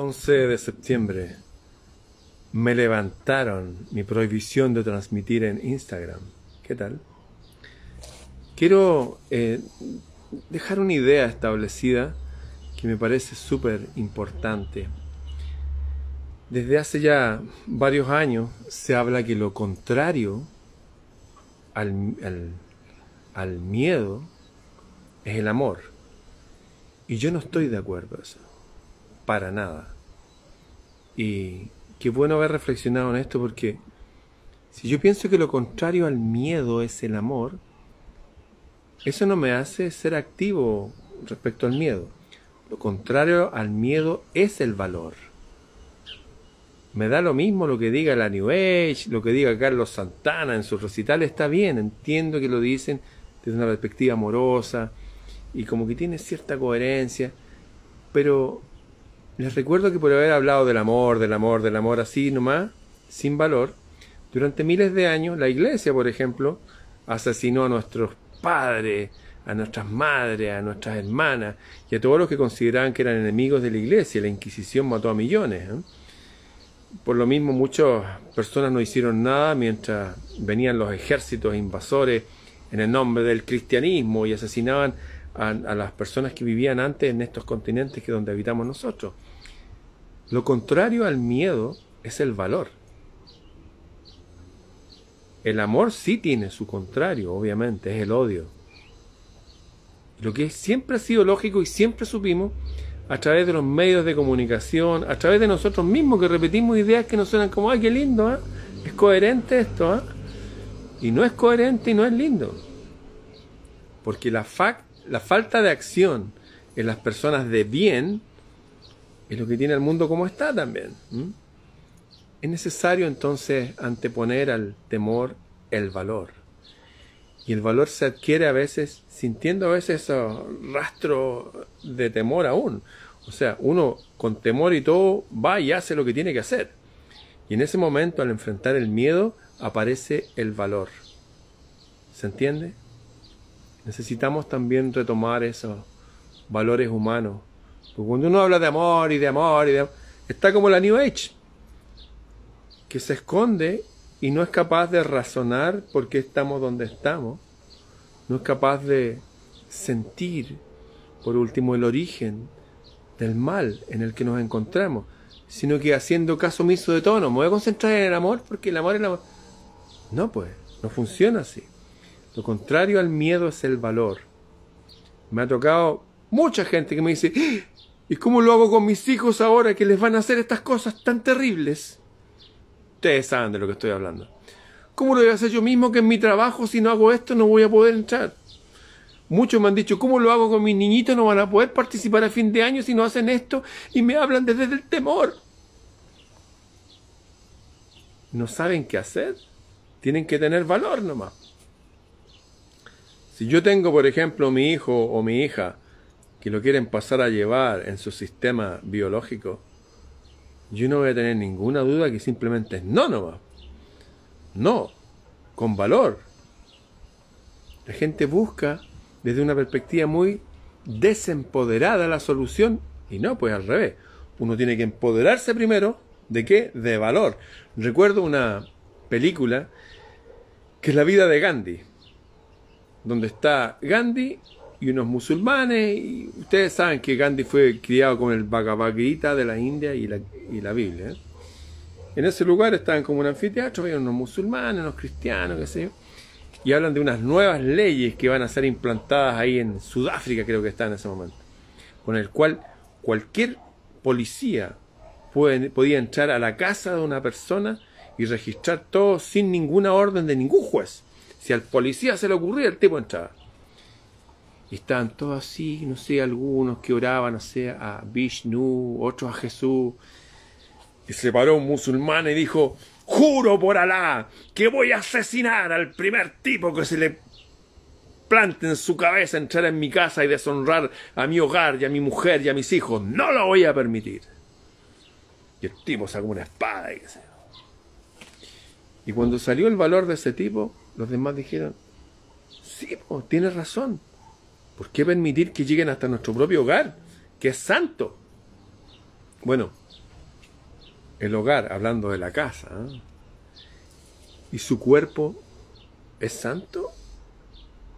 11 de septiembre me levantaron mi prohibición de transmitir en Instagram. ¿Qué tal? Quiero eh, dejar una idea establecida que me parece súper importante. Desde hace ya varios años se habla que lo contrario al, al, miedo es el amor. Y yo no estoy de acuerdo a eso. Para nada. Y qué bueno haber reflexionado en esto porque si yo pienso que lo contrario al miedo es el amor, eso no me hace ser activo respecto al miedo. Lo contrario al miedo es el valor. Me da lo mismo lo que diga la New Age, lo que diga Carlos Santana en su recital, está bien, entiendo que lo dicen desde una perspectiva amorosa y como que tiene cierta coherencia, pero les recuerdo que por haber hablado del amor, del amor, del amor así nomás, sin valor, durante miles de años la iglesia, por ejemplo, asesinó a nuestros padres, a nuestras madres, a nuestras hermanas y a todos los que consideraban que eran enemigos de la iglesia. La Inquisición mató a millones. ¿eh? Por lo mismo, muchas personas no hicieron nada mientras venían los ejércitos invasores en el nombre del cristianismo y asesinaban a, las personas que vivían antes en estos continentes que donde habitamos nosotros. Lo contrario al miedo es el valor. El amor sí tiene su contrario, obviamente, es el odio. Lo que siempre ha sido lógico y siempre supimos a través de los medios de comunicación, a través de nosotros mismos que repetimos ideas que nos suenan como, ay, qué lindo, ¿eh? es coherente esto, ¿eh? y no es coherente y no es lindo. Porque la, fa la falta de acción en las personas de bien es lo que tiene el mundo como está también. Es necesario entonces anteponer al temor el valor. Y el valor se adquiere a veces sintiendo a veces esos rastros de temor aún. O sea, uno con temor y todo va y hace lo que tiene que hacer. Y en ese momento, al enfrentar el miedo, aparece el valor. ¿Se entiende? Necesitamos también retomar esos valores humanos. Porque cuando uno habla de amor y de amor y de está como la New Age que se esconde y no es capaz de razonar por qué estamos donde estamos, no es capaz de sentir, por último, el origen del mal en el que nos encontramos, sino que haciendo caso omiso de todo, no me voy a concentrar en el amor porque el amor es el amor. No, pues, no funciona así. Lo contrario al miedo es el valor. Me ha tocado mucha gente que me dice, ¿y cómo lo hago con mis hijos ahora que les van a hacer estas cosas tan terribles? Ustedes saben de lo que estoy hablando. ¿Cómo lo voy a hacer yo mismo que en mi trabajo si no hago esto no voy a poder entrar? Muchos me han dicho, ¿cómo lo hago con mis niñitos? No van a poder participar a fin de año si no hacen esto y me hablan desde el temor. No saben qué hacer. Tienen que tener valor nomás. Si yo tengo, por ejemplo, mi hijo o mi hija que lo quieren pasar a llevar en su sistema biológico, yo no voy a tener ninguna duda que simplemente es no nomás. No, con valor. La gente busca desde una perspectiva muy desempoderada la solución y no, pues al revés. Uno tiene que empoderarse primero de qué? De valor. Recuerdo una película que es la vida de Gandhi, donde está Gandhi y unos musulmanes, y ustedes saben que Gandhi fue criado con el Bhagavad Gita de la India y la, y la Biblia. ¿eh? En ese lugar estaban como un anfiteatro, había unos musulmanes, unos cristianos, qué sé yo, y hablan de unas nuevas leyes que van a ser implantadas ahí en Sudáfrica, creo que está en ese momento, con el cual cualquier policía puede, podía entrar a la casa de una persona y registrar todo sin ninguna orden de ningún juez. Si al policía se le ocurría, el tipo entraba. Y estaban todos así, no sé, algunos que oraban, no sé, a Vishnu, otros a Jesús. Y se paró un musulmán y dijo, juro por Alá que voy a asesinar al primer tipo que se le plante en su cabeza entrar en mi casa y deshonrar a mi hogar y a mi mujer y a mis hijos. No lo voy a permitir. Y el tipo sacó una espada y Y cuando salió el valor de ese tipo, los demás dijeron, sí, pues, tienes razón. ¿Por qué permitir que lleguen hasta nuestro propio hogar, que es santo? Bueno, el hogar, hablando de la casa, ¿eh? y su cuerpo es santo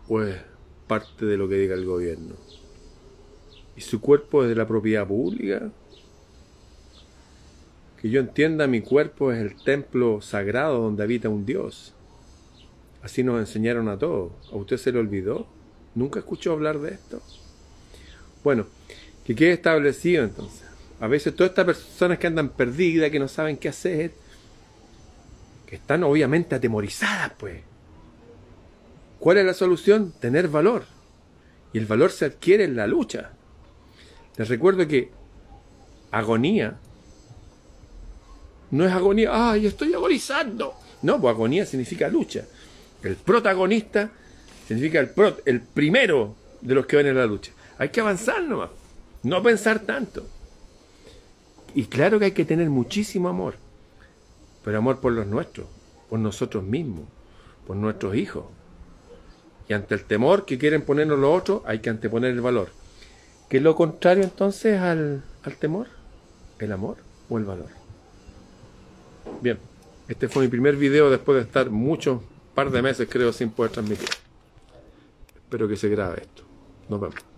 o es parte de lo que diga el gobierno? ¿Y su cuerpo es de la propiedad pública? Que yo entienda, mi cuerpo es el templo sagrado donde habita un Dios. Así nos enseñaron a todos. ¿A usted se le olvidó? ¿Nunca escuchó hablar de esto? Bueno, que quede establecido entonces. A veces todas estas personas que andan perdidas, que no saben qué hacer, que están obviamente atemorizadas, pues. ¿Cuál es la solución? Tener valor. Y el valor se adquiere en la lucha. Les recuerdo que agonía no es agonía, ay, estoy agonizando. No, pues agonía significa lucha. El protagonista significa el, el primero de los que van en la lucha. Hay que avanzar nomás, no pensar tanto. Y claro que hay que tener muchísimo amor, pero amor por los nuestros, por nosotros mismos, por nuestros hijos. Y ante el temor que quieren ponernos los otros, hay que anteponer el valor. ¿Qué es lo contrario entonces al, al temor? ¿El amor o el valor? Bien, este fue mi primer video después de estar muchos par de meses creo sin poder transmitir. Espero que se grabe esto. Nos vemos.